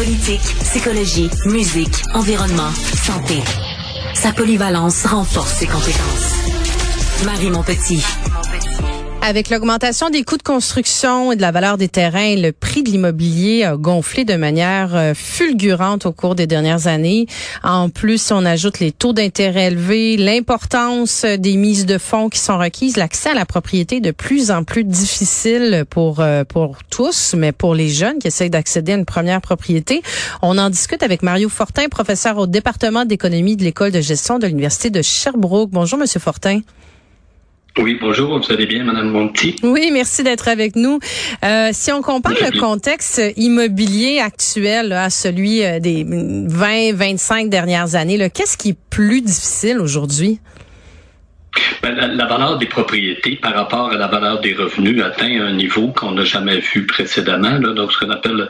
Politique, psychologie, musique, environnement, santé. Sa polyvalence renforce ses compétences. Marie Montpetit. Avec l'augmentation des coûts de construction et de la valeur des terrains, le prix de l'immobilier a gonflé de manière euh, fulgurante au cours des dernières années. En plus, on ajoute les taux d'intérêt élevés, l'importance des mises de fonds qui sont requises, l'accès à la propriété de plus en plus difficile pour euh, pour tous, mais pour les jeunes qui essayent d'accéder à une première propriété. On en discute avec Mario Fortin, professeur au département d'économie de l'école de gestion de l'université de Sherbrooke. Bonjour, Monsieur Fortin. Oui, bonjour, vous allez bien, Madame Monti? Oui, merci d'être avec nous. Euh, si on compare le contexte immobilier actuel à celui euh, des 20-25 dernières années, qu'est-ce qui est plus difficile aujourd'hui? Ben, la, valeur des propriétés par rapport à la valeur des revenus atteint un niveau qu'on n'a jamais vu précédemment. donc, ce qu'on appelle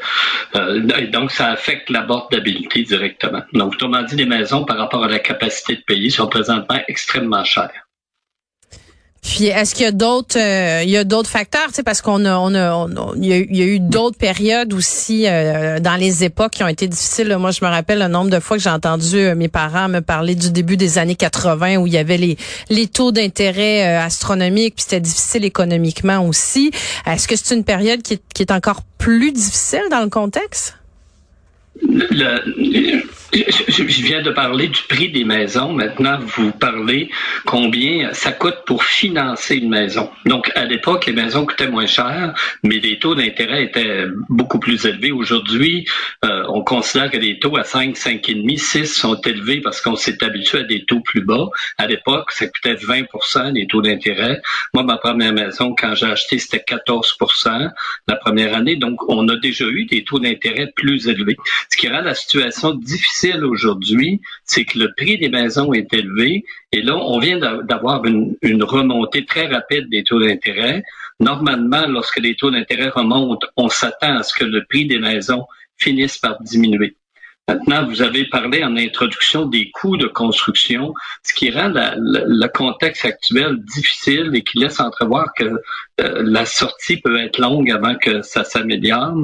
euh, donc ça affecte l'abordabilité directement. Donc, autrement dit, les maisons par rapport à la capacité de payer sont présentement extrêmement chères. Puis est-ce qu'il y a d'autres euh, il y a d'autres facteurs, tu sais parce qu'on a on a, il, y a, eu d'autres périodes aussi euh, dans les époques qui ont été difficiles. Moi, je me rappelle le nombre de fois que j'ai entendu euh, mes parents me parler du début des années 80 où il y avait les les taux d'intérêt astronomiques, puis c'était difficile économiquement aussi. Est-ce que c'est une période qui est encore plus difficile dans le contexte? Je, viens de parler du prix des maisons. Maintenant, vous parlez combien ça coûte pour financer une maison. Donc, à l'époque, les maisons coûtaient moins cher, mais les taux d'intérêt étaient beaucoup plus élevés. Aujourd'hui, euh, on considère que les taux à 5, 5,5, 6 sont élevés parce qu'on s'est habitué à des taux plus bas. À l'époque, ça coûtait 20% les taux d'intérêt. Moi, ma première maison, quand j'ai acheté, c'était 14% la première année. Donc, on a déjà eu des taux d'intérêt plus élevés. Ce qui rend la situation difficile aujourd'hui, c'est que le prix des maisons est élevé et là, on vient d'avoir une, remontée très rapide des taux d'intérêt. Normalement, lorsque les taux d'intérêt remontent, on s'attend à ce que le prix des maisons finisse par diminuer. Maintenant, vous avez parlé en introduction des coûts de construction, ce qui rend le contexte actuel difficile et qui laisse entrevoir que euh, la sortie peut être longue avant que ça s'améliore.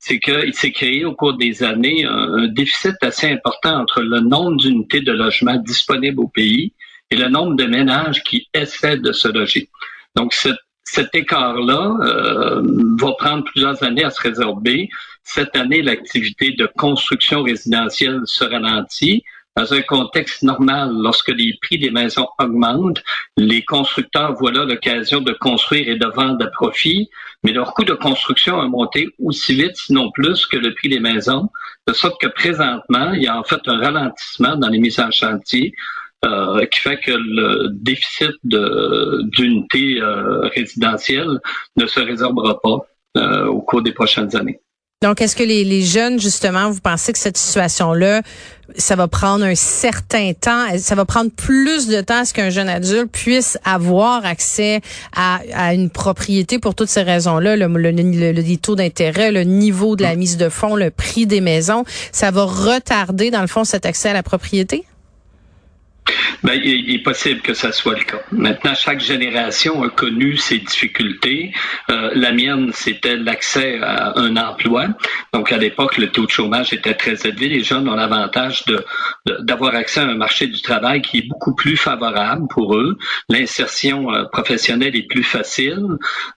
C'est qu'il s'est créé au cours des années un, déficit assez important entre le nombre d'unités de logement disponibles au pays et le nombre de ménages qui essaient de se loger. Donc, cet écart-là euh, va prendre plusieurs années à se résorber. Cette année, l'activité de construction résidentielle se ralentit. Dans un contexte normal, lorsque les prix des maisons augmentent, les constructeurs voient là l'occasion de construire et de vendre à profit, mais leur coût de construction a monté aussi vite, sinon plus, que le prix des maisons, de sorte que présentement, il y a en fait un ralentissement dans les mises en chantier. Euh, qui fait que le déficit d'unités euh, résidentielles ne se résorbera pas euh, au cours des prochaines années. Donc, est-ce que les, les, jeunes, justement, vous pensez que cette situation-là, ça va prendre un certain temps, ça va prendre plus de temps à ce qu'un jeune adulte puisse avoir accès à, à une propriété pour toutes ces raisons-là, le, le, le, les taux d'intérêt, le niveau de la mise de fonds, le prix des maisons, ça va retarder, dans le fond, cet accès à la propriété? Ben, il est possible que ça soit le cas. Maintenant, chaque génération a connu ses difficultés. Euh, la mienne, c'était l'accès à un emploi. Donc, à l'époque, le taux de chômage était très élevé. Les jeunes ont l'avantage de, d'avoir accès à un marché du travail qui est beaucoup plus favorable pour eux. L'insertion euh, professionnelle est plus facile.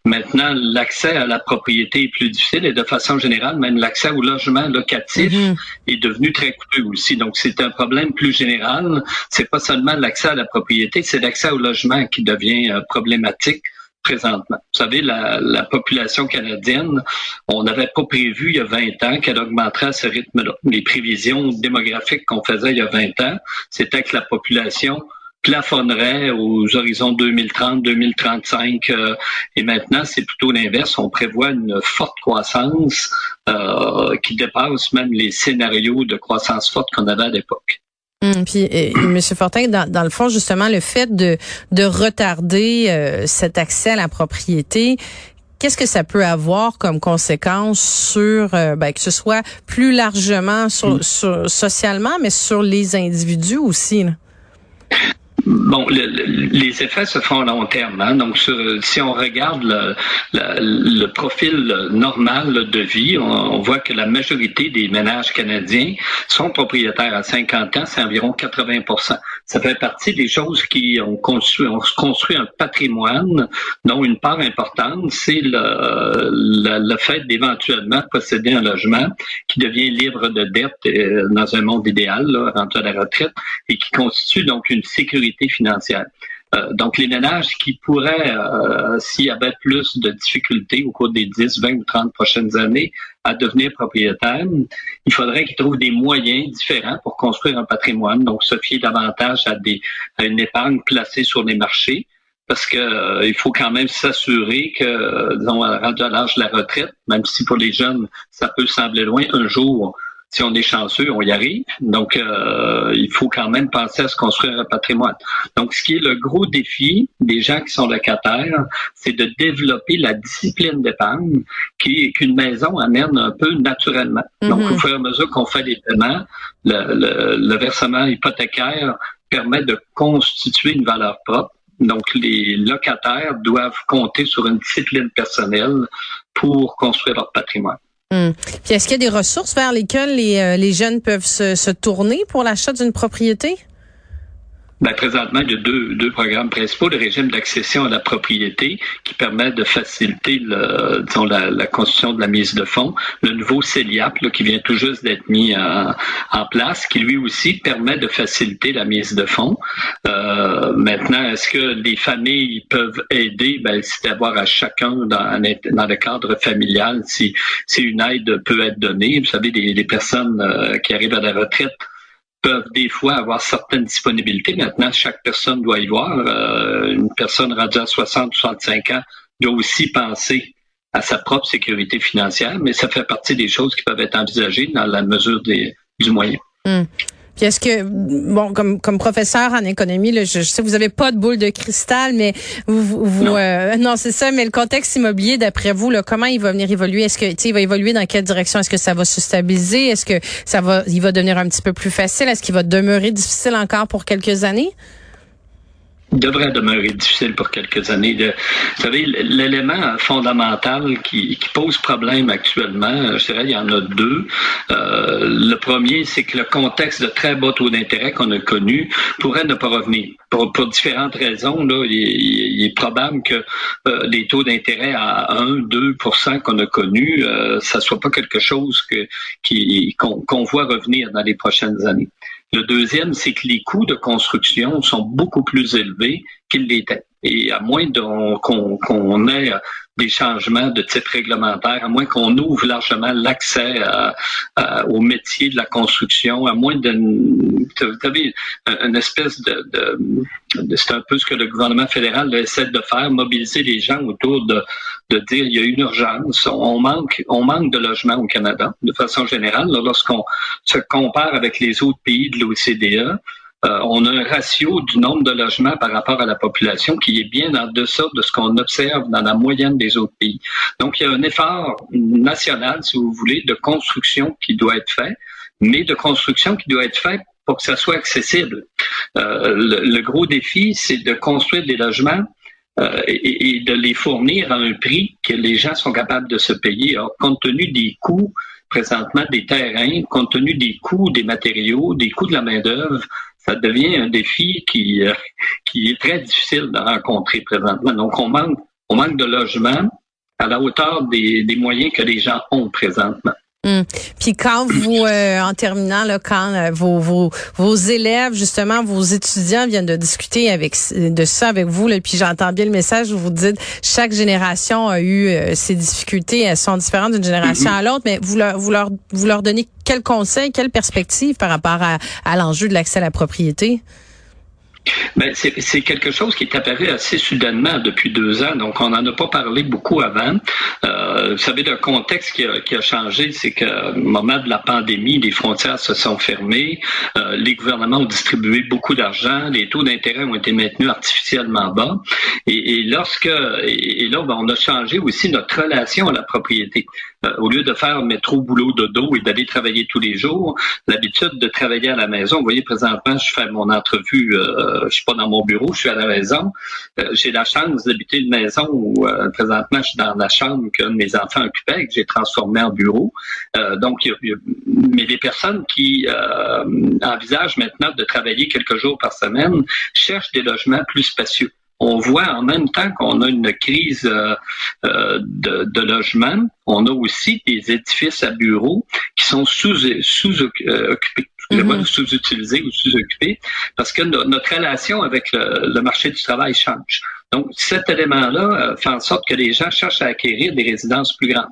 Maintenant, l'accès à la propriété est plus difficile et de façon générale, même l'accès au logement locatif mm-hmm. est devenu très coûteux aussi. Donc, c'est un problème plus général. C'est pas seulement l'accès à la propriété, c'est l'accès au logement qui devient euh, problématique présentement. Vous savez, la, population canadienne, on n'avait pas prévu il y a 20 ans qu'elle augmenterait à ce rythme-là. Les prévisions démographiques qu'on faisait il y a 20 ans, c'était que la population plafonnerait aux horizons 2030-2035 euh, et maintenant c'est plutôt l'inverse. On prévoit une forte croissance euh, qui dépasse même les scénarios de croissance forte qu'on avait à l'époque. Hum, puis, Monsieur Fortin, dans, le fond, justement, le fait de, de retarder euh, cet accès à la propriété, qu'est-ce que ça peut avoir comme conséquence sur, euh, ben, que ce soit plus largement sur, socialement, mais sur les individus aussi? Bon, les effets se font à long terme. Hein. Donc, si on regarde le, profil normal de vie, on, voit que la majorité des ménages canadiens sont propriétaires à 50 ans, c'est environ 80% Ça fait partie des choses qui ont construit, ont construit un patrimoine dont une part importante, c'est le, fait d'éventuellement posséder un logement qui devient libre de dette euh, dans un monde idéal, là, rendu à la retraite, et qui constitue donc une sécurité financière. Euh, donc, les ménages qui pourraient, euh, s'il y avait plus de difficultés au cours des 10, 20 ou 30 prochaines années à devenir propriétaires, il faudrait qu'ils trouvent des moyens différents pour construire un patrimoine, donc se fier davantage à, une épargne placée sur les marchés, parce que euh, faut quand même s'assurer que, disons, rendu à l'âge de la retraite, même si pour les jeunes, ça peut sembler loin, un jour, si on est chanceux, on y arrive. Donc, euh, il faut quand même penser à se construire un patrimoine. Donc, ce qui est le gros défi des gens qui sont locataires, c'est de développer la discipline d'épargne qui qu'une maison amène un peu naturellement. Donc, mhm. au fur et à mesure qu'on fait des paiements, le, le versement hypothécaire permet de constituer une valeur propre. Donc, les locataires doivent compter sur une discipline personnelle pour construire leur patrimoine. Hmm. Puis est-ce qu'il y a des ressources vers lesquelles les, euh, les jeunes peuvent se, se tourner pour l'achat d'une propriété? Ben, présentement, il y a deux, deux programmes principaux. Le régime d'accession à la propriété qui permet de faciliter le, disons, la, la, construction de la mise de fonds. Le nouveau CELIAP là, qui vient tout juste d'être mis en, en, place, qui lui aussi permet de faciliter la mise de fonds. Euh, maintenant, est-ce que les familles peuvent aider? Ben, c'est d'avoir à chacun dans, dans le cadre familial si, si une aide peut être donnée. Vous savez, les, les personnes euh, qui arrivent à la retraite peuvent des fois avoir certaines disponibilités. Maintenant, chaque personne doit y voir. Euh, une personne rendue à 60 65 ans doit aussi penser à sa propre sécurité financière, mais ça fait partie des choses qui peuvent être envisagées dans la mesure des, du moyen. Hum. Puis est-ce que, bon, comme, comme professeur en économie, là, je, sais que vous avez pas de boule de cristal, mais vous, vous non, euh, non c'est ça. Mais le contexte immobilier, d'après vous, là, comment il va venir évoluer? Est-ce que, tu sais, il va évoluer dans quelle direction? Est-ce que ça va se stabiliser? Est-ce que ça va, il va devenir un petit peu plus facile? Est-ce qu'il va demeurer difficile encore pour quelques années? Devrait demeurer difficile pour quelques années. vous savez, l'élément fondamental qui, qui, pose problème actuellement, je dirais, il y en a deux. Euh, le premier, c'est que le contexte de très bas taux d'intérêt qu'on a connu pourrait ne pas revenir. Pour, pour différentes raisons, là, il, il, est probable que euh, taux d'intérêt à 1-2% qu'on a connus, euh, ça soit pas quelque chose que qu'on voit revenir dans les prochaines années. Le deuxième, c'est que les coûts de construction sont beaucoup plus élevés qu'ils l'étaient. Et à moins qu'on ait des changements de type réglementaire, à moins qu'on ouvre largement l'accès au métier de la construction, à moins de... Vous avez une espèce de... c'est un peu ce que le gouvernement fédéral essaie de faire, mobiliser les gens autour de, de dire il y a une urgence, on manque, on manque de logements au Canada, de façon générale. Lorsqu'on se compare avec les autres pays de l'OCDE, euh, on a un ratio du nombre de logements par rapport à la population qui est bien en deçà de ce qu'on observe dans la moyenne des autres pays. Donc, il y a un effort national, si vous voulez, de construction qui doit être fait, mais de construction qui doit être fait pour que ça soit accessible. Euh, le, gros défi, c'est de construire des logements euh, et, de les fournir à un prix que les gens sont capables de se payer. Compte tenu des coûts présentement des terrains, compte tenu des coûts des matériaux, des coûts de la main-d'œuvre, ça devient un défi qui, euh, qui est très difficile de rencontrer présentement. Donc, on manque, on manque de logements à la hauteur des, des moyens que les gens ont présentement. Hum. Puis quand vous, euh, en terminant, là, quand euh, vos, vos, vos élèves, justement, vos étudiants viennent de discuter avec de ça avec vous, là, puis j'entends bien le message où vous dites chaque génération a eu ses difficultés, elles sont différentes d'une génération à l'autre, mais vous leur, vous leur, vous leur donnez quel conseil, quelle perspective par rapport à, à l'enjeu de l'accès à la propriété? Ben, c'est quelque chose qui est apparu assez soudainement depuis deux ans, donc on n'en a pas parlé beaucoup avant. Euh, vous savez, le contexte qui a, qui a changé, c'est qu'au moment de la pandémie, les frontières se sont fermées, euh, les gouvernements ont distribué beaucoup d'argent, les taux d'intérêt ont été maintenus artificiellement bas, et, et lorsque et, là, ben, on a changé aussi notre relation à la propriété. Euh, au lieu de faire métro, boulot, dodo et d'aller travailler tous les jours, l'habitude de travailler à la maison. Vous voyez, présentement, je fais mon entrevue, euh, je suis pas dans mon bureau, je suis à la maison. Euh, j'ai la chance d'habiter une maison où euh, présentement, je suis dans la chambre que mes enfants occupaient, que j'ai transformé en bureau. donc, mais les personnes qui envisagent maintenant de travailler quelques jours par semaine cherchent des logements plus spacieux on voit en même temps qu'on a une crise euh, euh, de, de, logement, on a aussi des édifices à bureaux qui sont sous, sous euh, occupés. Mm-hmm. sous-utilisés ou sous-occupés, parce que notre relation avec le, marché du travail change. Donc, cet élément-là fait en sorte que les gens cherchent à acquérir des résidences plus grandes.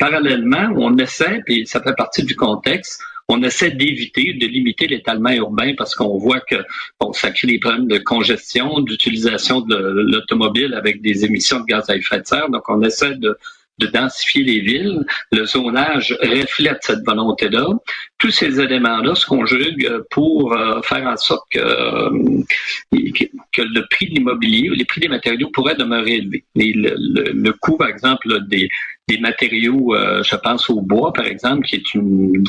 Parallèlement, on essaie, et ça fait partie du contexte, on essaie d'éviter, de limiter l'étalement urbain parce qu'on voit que bon, ça crée des problèmes de congestion, d'utilisation de l'automobile avec des émissions de gaz à effet de serre. Donc, on essaie de, de densifier les villes. Le zonage reflète cette volonté-là. Tous ces éléments-là se conjuguent pour euh, faire en sorte que, euh, que le prix de l'immobilier, les prix des matériaux pourraient demeurer élevés. le, coût, par exemple, des, matériaux, euh, je pense au bois, par exemple, qui est une,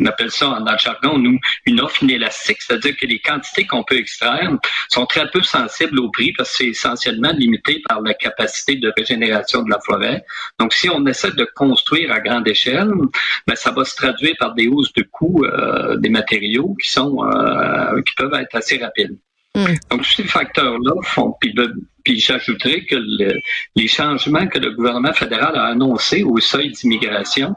on appelle ça dans le jargon, nous, une offre inélastique, c'est-à-dire que les quantités qu'on peut extraire sont très peu sensibles au prix parce que c'est essentiellement limité par la capacité de régénération de la forêt. Donc, si on essaie de construire à grande échelle, ben, ça va se traduire par des hausses de coûts euh, des matériaux qui sont euh, qui peuvent être assez rapides. Hmm. Donc, tous ces facteurs-là font, puis, puis j'ajouterais que les changements que le gouvernement fédéral a annoncés au seuil d'immigration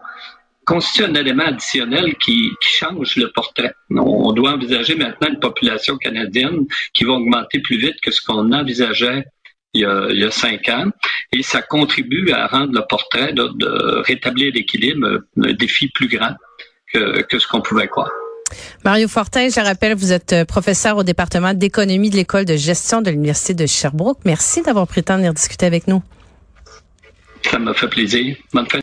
constituent un élément additionnel qui, change le portrait. On doit envisager maintenant une population canadienne qui va augmenter plus vite que ce qu'on envisageait il y, a, cinq ans, et ça contribue à rendre le portrait de rétablir l'équilibre un défi plus grand que, que ce qu'on pouvait croire. Mario Fortin, je rappelle, vous êtes euh, professeur au département d'économie de l'école de gestion de l'Université de Sherbrooke. Merci d'avoir pris le temps de venir discuter avec nous. Ça m'a fait plaisir. Bonne fin